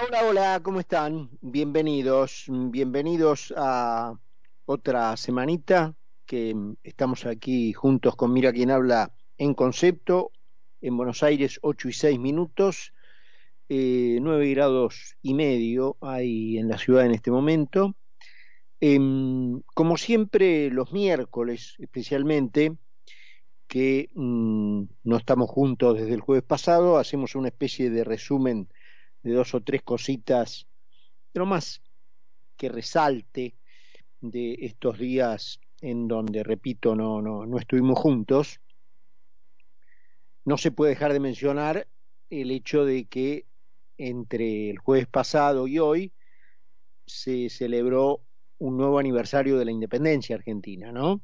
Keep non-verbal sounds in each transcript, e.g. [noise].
Hola, hola, ¿cómo están? Bienvenidos, bienvenidos a otra semanita que estamos aquí juntos con Mira quien habla en concepto, en Buenos Aires 8 y 6 minutos, eh, 9 grados y medio hay en la ciudad en este momento. Em, como siempre, los miércoles especialmente, que mm, no estamos juntos desde el jueves pasado, hacemos una especie de resumen de dos o tres cositas, pero más que resalte de estos días en donde, repito, no, no, no estuvimos juntos, no se puede dejar de mencionar el hecho de que entre el jueves pasado y hoy se celebró un nuevo aniversario de la independencia argentina, ¿no?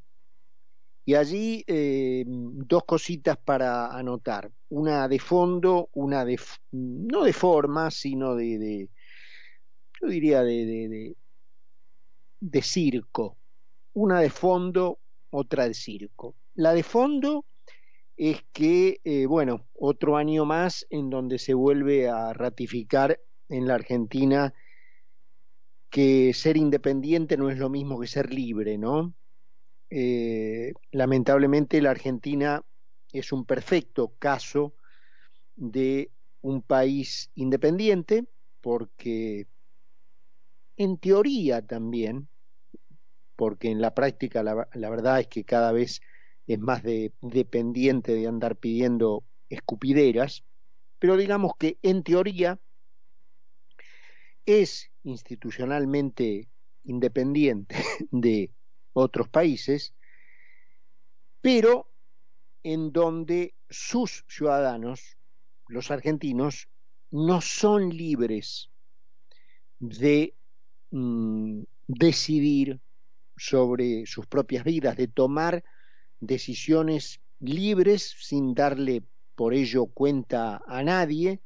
Y allí eh, dos cositas para anotar, una de fondo, una de, no de forma, sino de, de yo diría de, de, circo, una de fondo, otra de circo. La de fondo es que, eh, bueno, otro año más en donde se vuelve a ratificar en la Argentina que ser independiente no es lo mismo que ser libre, ¿no? Eh, lamentablemente la Argentina es un perfecto caso de un país independiente porque en teoría también, porque en la práctica la, verdad es que cada vez es más de, dependiente de andar pidiendo escupideras, pero digamos que en teoría es institucionalmente independiente [laughs] de otros países, pero en donde sus ciudadanos, los argentinos, no son libres de mm, decidir sobre sus propias vidas, de tomar decisiones libres sin darle por ello cuenta a nadie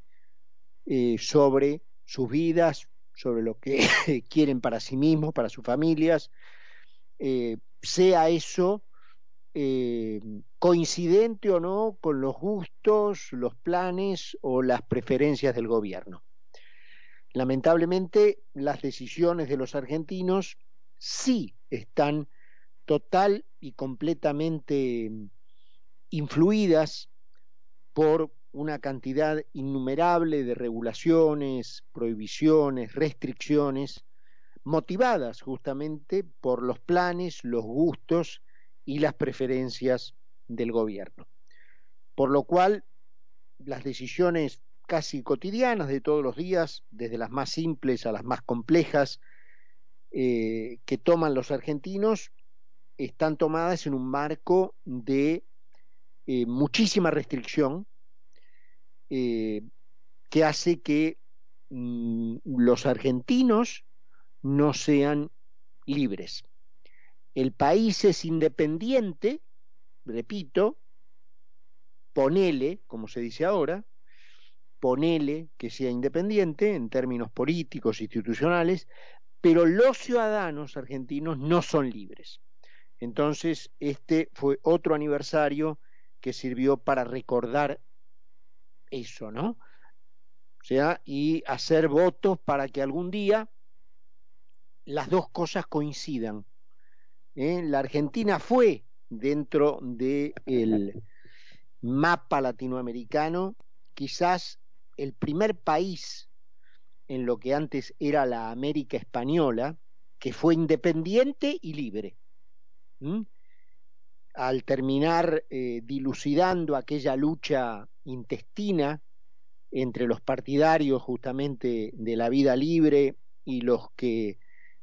eh, sobre sus vidas, sobre lo que [laughs] quieren para sí mismos, para sus familias, eh, sea eso eh, coincidente o no con los gustos, los planes o las preferencias del gobierno. Lamentablemente, las decisiones de los argentinos sí están total y completamente influidas por una cantidad innumerable de regulaciones, prohibiciones, restricciones motivadas justamente por los planes, los gustos y las preferencias del gobierno. Por lo cual, las decisiones casi cotidianas de todos los días, desde las más simples a las más complejas, eh, que toman los argentinos, están tomadas en un marco de eh, muchísima restricción eh, que hace que mm, los argentinos no sean libres. El país es independiente, repito, ponele, como se dice ahora, ponele que sea independiente en términos políticos, institucionales, pero los ciudadanos argentinos no son libres. Entonces, este fue otro aniversario que sirvió para recordar eso, ¿no? O sea, y hacer votos para que algún día las dos cosas coincidan. ¿eh? La Argentina fue dentro del mapa latinoamericano quizás el primer país en lo que antes era la América española que fue independiente y libre. Al terminar eh, dilucidando aquella lucha intestina entre los partidarios justamente de la vida libre y los que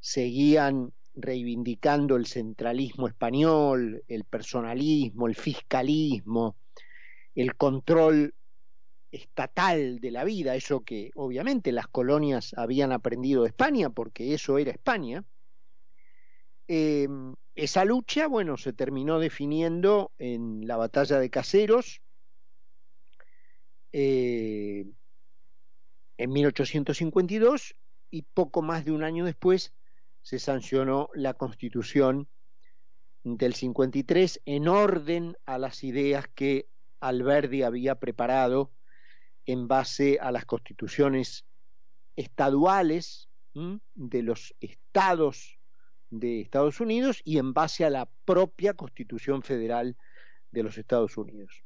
seguían reivindicando el centralismo español, el personalismo, el fiscalismo, el control estatal de la vida, eso que obviamente las colonias habían aprendido de España, porque eso era España, eh, esa lucha, bueno, se terminó definiendo en la batalla de Caseros eh, en 1852 y poco más de un año después se sancionó la constitución del 53 en orden a las ideas que Alberdi había preparado en base a las constituciones estaduales de los estados de Estados Unidos y en base a la propia Constitución Federal de los Estados Unidos.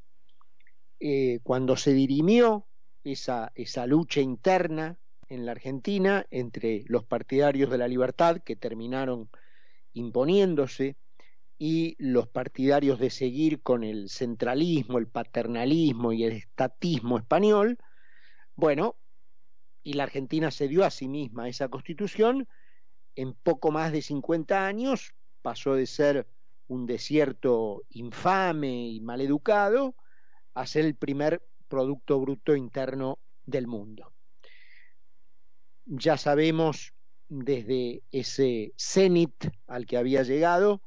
Eh, cuando se dirimió esa, esa lucha interna en la Argentina entre los partidarios de la libertad que terminaron imponiéndose y los partidarios de seguir con el centralismo, el paternalismo y el estatismo español, bueno, y la Argentina se dio a sí misma esa constitución, en poco más de 50 años pasó de ser un desierto infame y maleducado a ser el primer Producto Bruto Interno del mundo. Ya sabemos desde ese cenit al que había llegado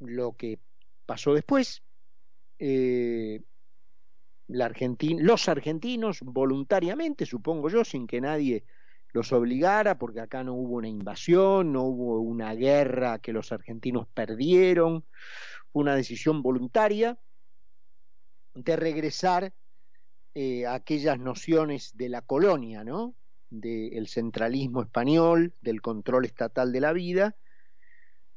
lo que pasó después. Eh, la los argentinos voluntariamente, supongo yo, sin que nadie los obligara, porque acá no hubo una invasión, no hubo una guerra que los argentinos perdieron, una decisión voluntaria de regresar eh, a aquellas nociones de la colonia, ¿no? Del centralismo español, del control estatal de la vida.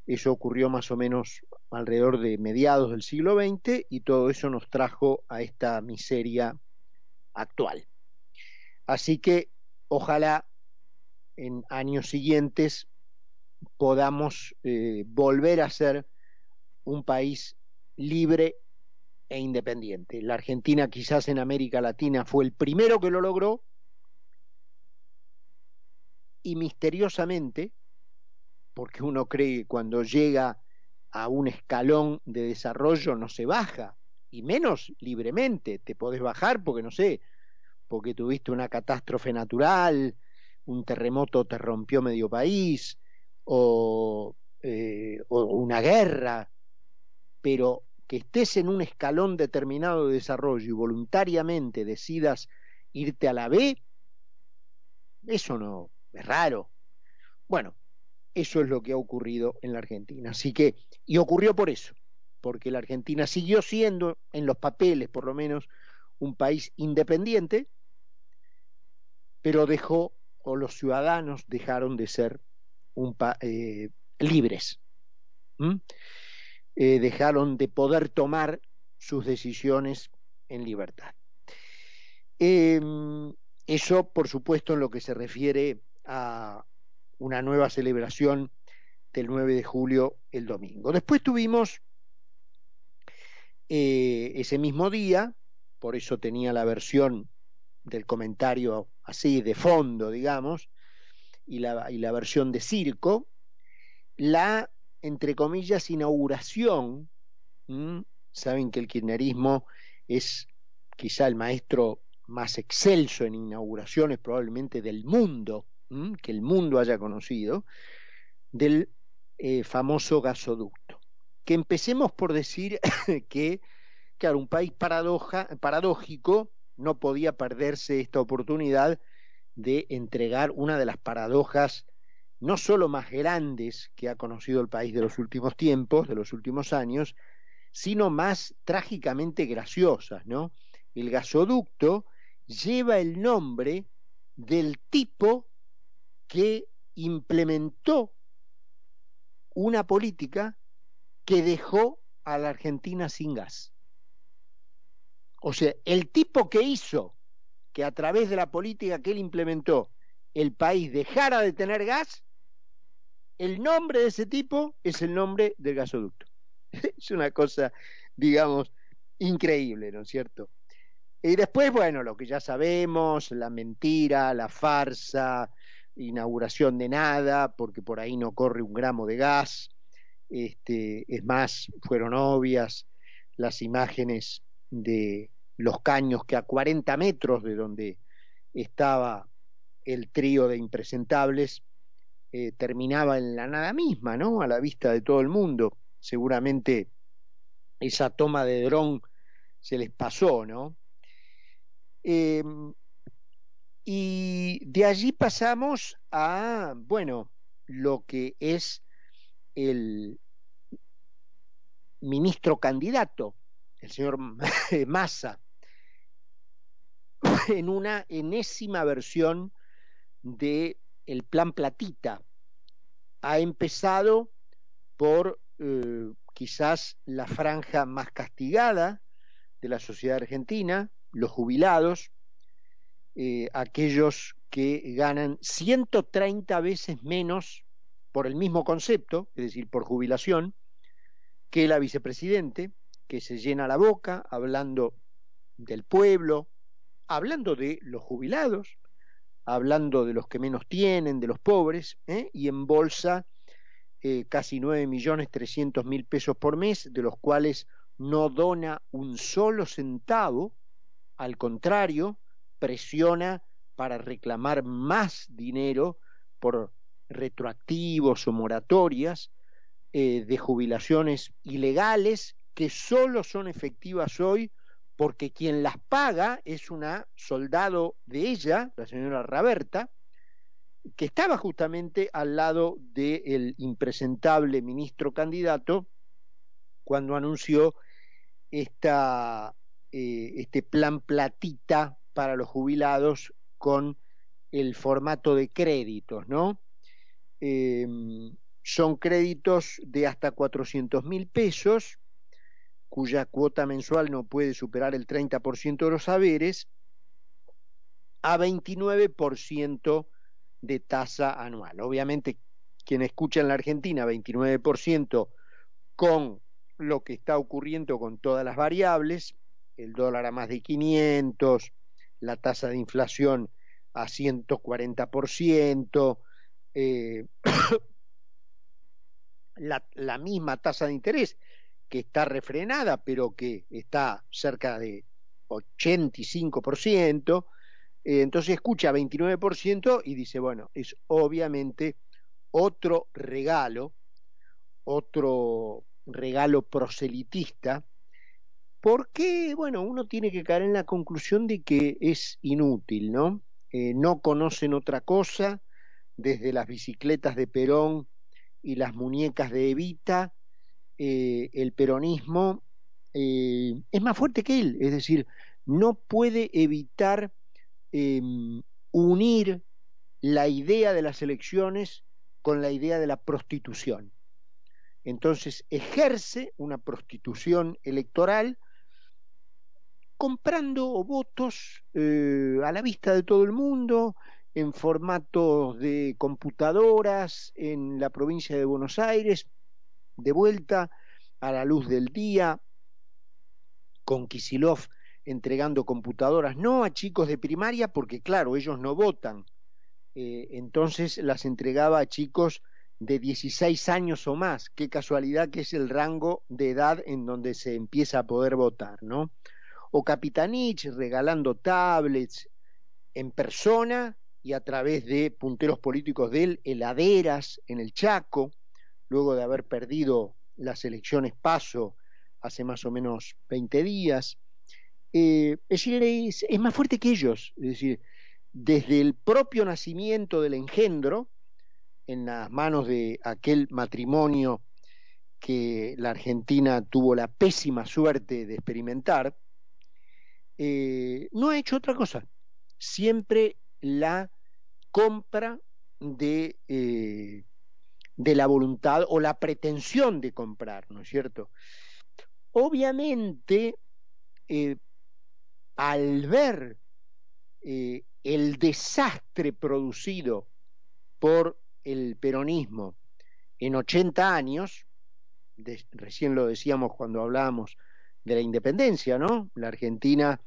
Eso ocurrió más o menos alrededor de mediados del siglo XX y todo eso nos trajo a esta miseria actual. Así que ojalá en años siguientes podamos eh, volver a ser un país libre e independiente. La Argentina quizás en América Latina fue el primero que lo logró y misteriosamente, porque uno cree que cuando llega a un escalón de desarrollo no se baja, y menos libremente, te podés bajar porque no sé, porque tuviste una catástrofe natural, un terremoto te rompió medio país, o, eh, o una guerra, pero que estés en un escalón determinado de desarrollo y voluntariamente decidas irte a la B, eso no es raro. Bueno, eso es lo que ha ocurrido en la Argentina. Así que, y ocurrió por eso, porque la Argentina siguió siendo, en los papeles por lo menos, un país independiente, pero dejó, o los ciudadanos dejaron de ser un eh, libres. Eh, dejaron de poder tomar sus decisiones en libertad. Em, eso, por supuesto, en lo que se refiere a una nueva celebración del 9 de julio el domingo. Después tuvimos eh, ese mismo día, por eso tenía la versión del comentario así de fondo, digamos, y la, y la versión de circo, la entre comillas, inauguración, saben que el kirchnerismo es quizá el maestro más excelso en inauguraciones probablemente del mundo, que el mundo haya conocido, del eh, famoso gasoducto. Que empecemos por decir [laughs] que, claro, un país paradójico no podía perderse esta oportunidad de entregar una de las paradojas no solo más grandes que ha conocido el país de los últimos tiempos, de los últimos años, sino más trágicamente graciosas, ¿no? El gasoducto lleva el nombre del tipo que implementó una política que dejó a la Argentina sin gas. O sea, el tipo que hizo que a través de la política que él implementó el país dejara de tener gas el nombre de ese tipo es el nombre del gasoducto. [laughs] es una cosa, digamos, increíble, ¿no es cierto? Y después, bueno, lo que ya sabemos, la mentira, la farsa, inauguración de nada, porque por ahí no corre un gramo de gas. Este, es más, fueron obvias las imágenes de los caños que a 40 metros de donde estaba el trío de impresentables eh, terminaba en la nada misma, ¿no? A la vista de todo el mundo. Seguramente esa toma de dron se les pasó, ¿no? Em, y de allí pasamos a, bueno, lo que es el ministro candidato, el señor [laughs] Massa, en una enésima versión de el plan Platita. Ha empezado por eh, quizás la franja más castigada de la sociedad argentina, los jubilados, eh, aquellos que ganan 130 veces menos por el mismo concepto, es decir, por jubilación, que la vicepresidente, que se llena la boca hablando del pueblo, hablando de los jubilados, hablando de los que menos tienen, de los pobres, ¿eh? y en bolsa eh, casi 9 millones 300 mil pesos por mes, de los cuales no dona un solo centavo, al contrario, presiona para reclamar más dinero por retroactivos o moratorias eh, de jubilaciones ilegales que solo son efectivas hoy porque quien las paga es una soldado de ella, la señora Raberta, que estaba justamente al lado del impresentable ministro candidato cuando anunció esta, eh, este plan platita para los jubilados con el formato de créditos, ¿no? Em, son créditos de hasta 400 mil pesos cuya cuota mensual no puede superar el 30% de los saberes, a 29% de tasa anual. Obviamente, quien escucha en la Argentina 29% con lo que está ocurriendo con todas las variables, el dólar a más de 500, la tasa de inflación a 140%, eh, [coughs] la, la misma tasa de interés que está refrenada, pero que está cerca de 85%, eh, entonces escucha 29% y dice, bueno, es obviamente otro regalo, otro regalo proselitista, porque, bueno, uno tiene que caer en la conclusión de que es inútil, ¿no? Eh, no conocen otra cosa, desde las bicicletas de Perón y las muñecas de Evita, eh, el peronismo eh, es más fuerte que él, es decir, no puede evitar em, unir la idea de las elecciones con la idea de la prostitución. Entonces ejerce una prostitución electoral comprando votos eh, a la vista de todo el mundo, en formatos de computadoras en la provincia de Buenos Aires, de vuelta a la luz del día, con Kisilov entregando computadoras, no a chicos de primaria, porque claro, ellos no votan, eh, entonces las entregaba a chicos de 16 años o más, qué casualidad que es el rango de edad en donde se empieza a poder votar, ¿no? O Capitanich regalando tablets en persona y a través de punteros políticos de él, heladeras en el Chaco, luego de haber perdido las elecciones paso hace más o menos 20 días. Eh, es, es, más fuerte que ellos, es decir, desde el propio nacimiento del engendro, en las manos de aquel matrimonio que la Argentina tuvo la pésima suerte de experimentar, eh, no ha hecho otra cosa, siempre la compra de eh, de la voluntad o la pretensión de comprar, ¿no es cierto? Obviamente, eh, al ver el desastre producido por el peronismo en 80 años, recién lo decíamos cuando hablábamos de la independencia, ¿no? La Argentina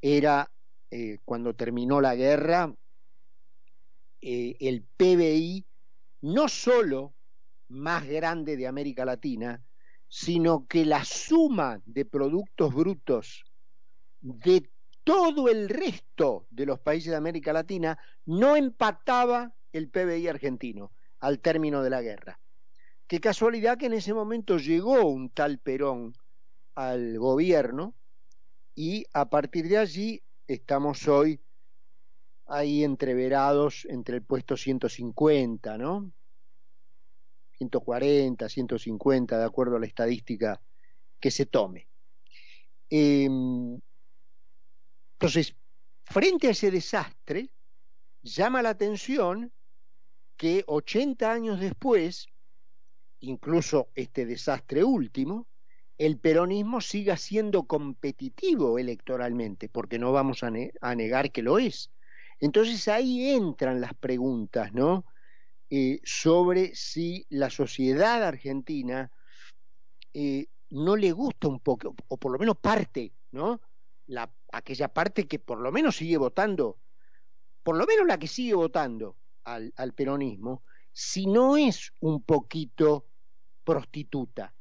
era, eh, cuando terminó la guerra, el PBI no solo más grande de América Latina, sino que la suma de productos brutos de todo el resto de los países de América Latina no empataba el PBI argentino al término de la guerra. Qué casualidad que en ese momento llegó un tal Perón al gobierno y a partir de allí estamos hoy ahí entreverados entre el puesto 150, ¿no? 140, 150, de acuerdo a la estadística que se tome. Em, entonces, frente a ese desastre, llama la atención que 80 años después, incluso este desastre último, el peronismo siga siendo competitivo electoralmente, porque no vamos a, negar que lo es. Entonces ahí entran las preguntas, ¿no? Eh, sobre si la sociedad argentina eh, no le gusta un poco, o por lo menos parte, ¿no? La, aquella parte que por lo menos sigue votando, por lo menos la que sigue votando al, al peronismo, si no es un poquito prostituta,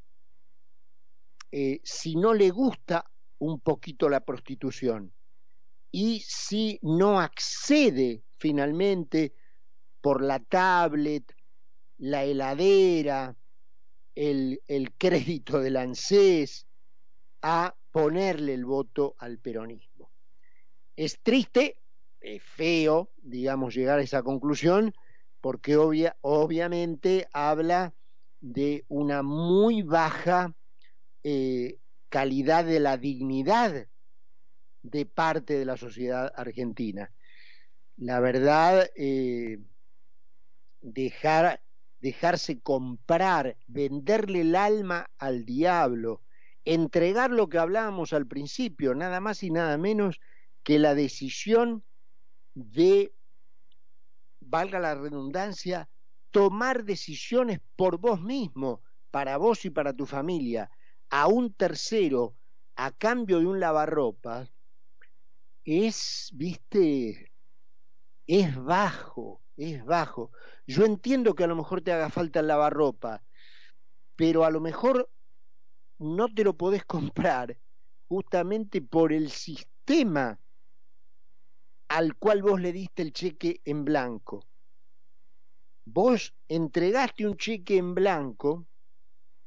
eh, si no le gusta un poquito la prostitución y si no accede finalmente por la tablet, la heladera, el, el crédito del ANSES a ponerle el voto al peronismo. Es triste, es feo, digamos, llegar a esa conclusión, porque obvia, obviamente habla de una muy baja eh, calidad de la dignidad de parte de la sociedad argentina. La verdad, eh, dejar, dejarse comprar, venderle el alma al diablo, entregar lo que hablábamos al principio, nada más y nada menos que la decisión de, valga la redundancia, tomar decisiones por vos mismo, para vos y para tu familia, a un tercero a cambio de un lavarropas es, viste, es bajo, es bajo. Yo entiendo que a lo mejor te haga falta el lavarropa, pero a lo mejor no te lo podés comprar justamente por el sistema al cual vos le diste el cheque en blanco. Vos entregaste un cheque en blanco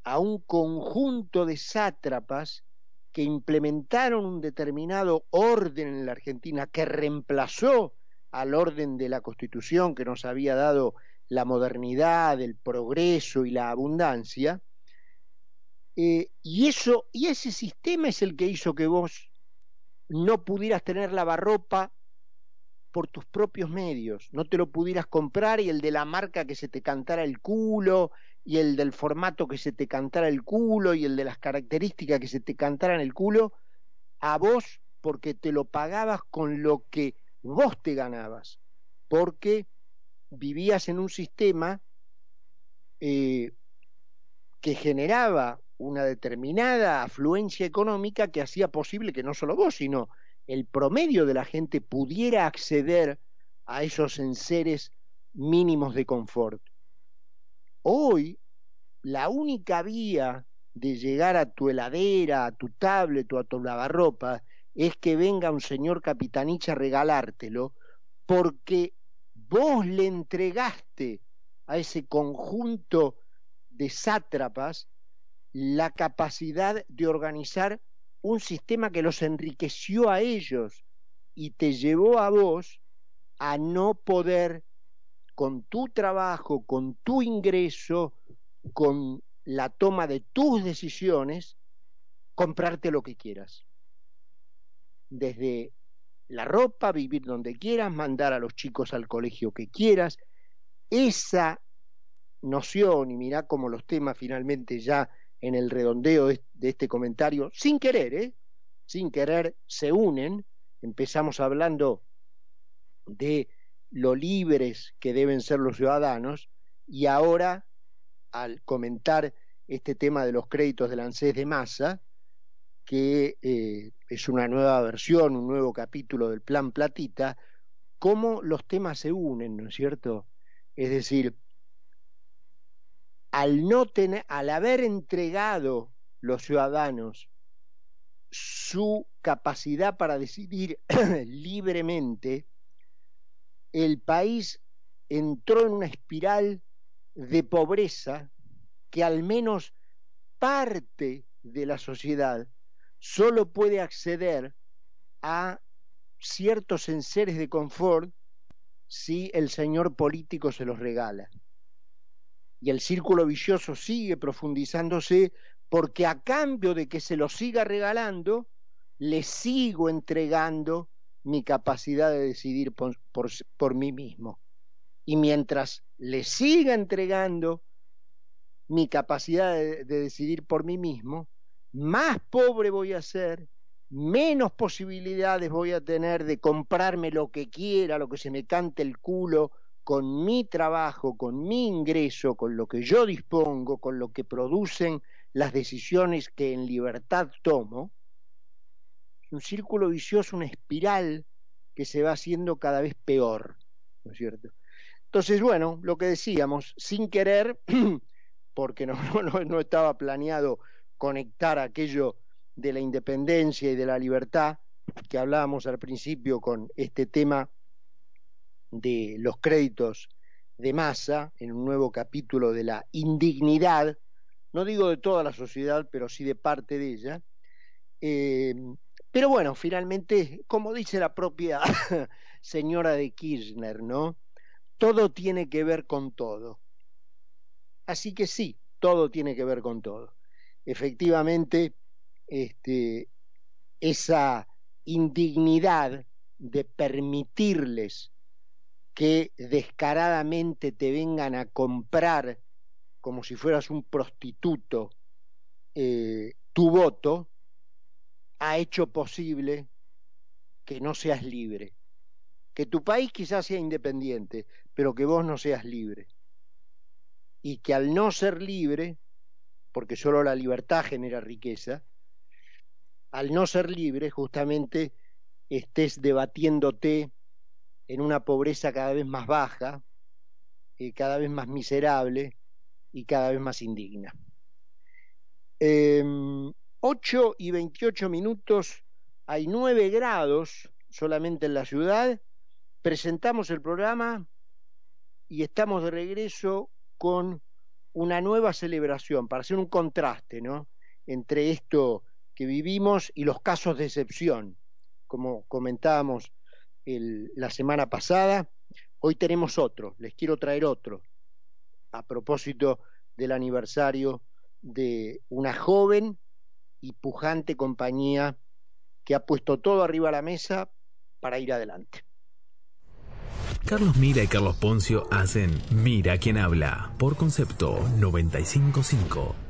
a un conjunto de sátrapas que implementaron un determinado orden en la Argentina que reemplazó al orden de la Constitución que nos había dado la modernidad, el progreso y la abundancia. Eh, y eso, y ese sistema es el que hizo que vos no pudieras tener lavarropa por tus propios medios, no te lo pudieras comprar y el de la marca que se te cantara el culo y el del formato que se te cantara el culo y el de las características que se te cantaran el culo a vos porque te lo pagabas con lo que vos te ganabas, porque vivías en un sistema eh, que generaba una determinada afluencia económica que hacía posible que no solo vos, sino el promedio de la gente pudiera acceder a esos enseres mínimos de confort. Hoy, la única vía de llegar a tu heladera, a tu tablet o a tu lavarropa es que venga un señor capitanicha a regalártelo porque vos le entregaste a ese conjunto de sátrapas la capacidad de organizar un sistema que los enriqueció a ellos y te llevó a vos a no poder con tu trabajo, con tu ingreso, con la toma de tus decisiones, comprarte lo que quieras. Desde la ropa, vivir donde quieras, mandar a los chicos al colegio que quieras. Esa noción, y mirá cómo los temas finalmente ya en el redondeo de este comentario, sin querer, ¿eh? sin querer, se unen. Empezamos hablando de lo libres que deben ser los ciudadanos y ahora al comentar este tema de los créditos del ANSES de masa, que eh, es una nueva versión, un nuevo capítulo del plan Platita, cómo los temas se unen, ¿no es cierto? Es decir, al no tener, al haber entregado los ciudadanos su capacidad para decidir [clears throat] libremente, el país entró en una espiral de pobreza que al menos parte de la sociedad solo puede acceder a ciertos enseres de confort si el señor político se los regala. Y el círculo vicioso sigue profundizándose porque a cambio de que se los siga regalando, le sigo entregando mi capacidad de decidir por, mí mismo. Y mientras le siga entregando mi capacidad de, de, decidir por mí mismo, más pobre voy a ser, menos posibilidades voy a tener de comprarme lo que quiera, lo que se me cante el culo, con mi trabajo, con mi ingreso, con lo que yo dispongo, con lo que producen las decisiones que en libertad tomo, un círculo vicioso, una espiral que se va haciendo cada vez peor, ¿no es cierto? Entonces, bueno, lo que decíamos, sin querer, [clears throat] porque no, estaba planeado conectar aquello de la independencia y de la libertad que hablábamos al principio con este tema de los créditos de masa en un nuevo capítulo de la indignidad, no digo de toda la sociedad, pero sí de parte de ella. Eh, pero bueno, finalmente, como dice la propia [laughs] señora de Kirchner, ¿no? Todo tiene que ver con todo. Así que sí, todo tiene que ver con todo. Efectivamente, este, esa indignidad de permitirles que descaradamente te vengan a comprar como si fueras un prostituto eh, tu voto, ha hecho posible que no seas libre. Que tu país quizás sea independiente, pero que vos no seas libre. Y que al no ser libre, porque solo la libertad genera riqueza, al no ser libre justamente estés debatiéndote en una pobreza cada vez más baja, eh, cada vez más miserable y cada vez más indigna. Eh, 8 y 28 minutos, hay 9 grados solamente en la ciudad. Presentamos el programa y estamos de regreso con una nueva celebración para hacer un contraste ¿no? entre esto que vivimos y los casos de excepción, como comentábamos la semana pasada. Hoy tenemos otro, les quiero traer otro, a propósito del aniversario de una joven y pujante compañía que ha puesto todo arriba a la mesa para ir adelante. Carlos Mira y Carlos Poncio hacen Mira quien habla por concepto 955.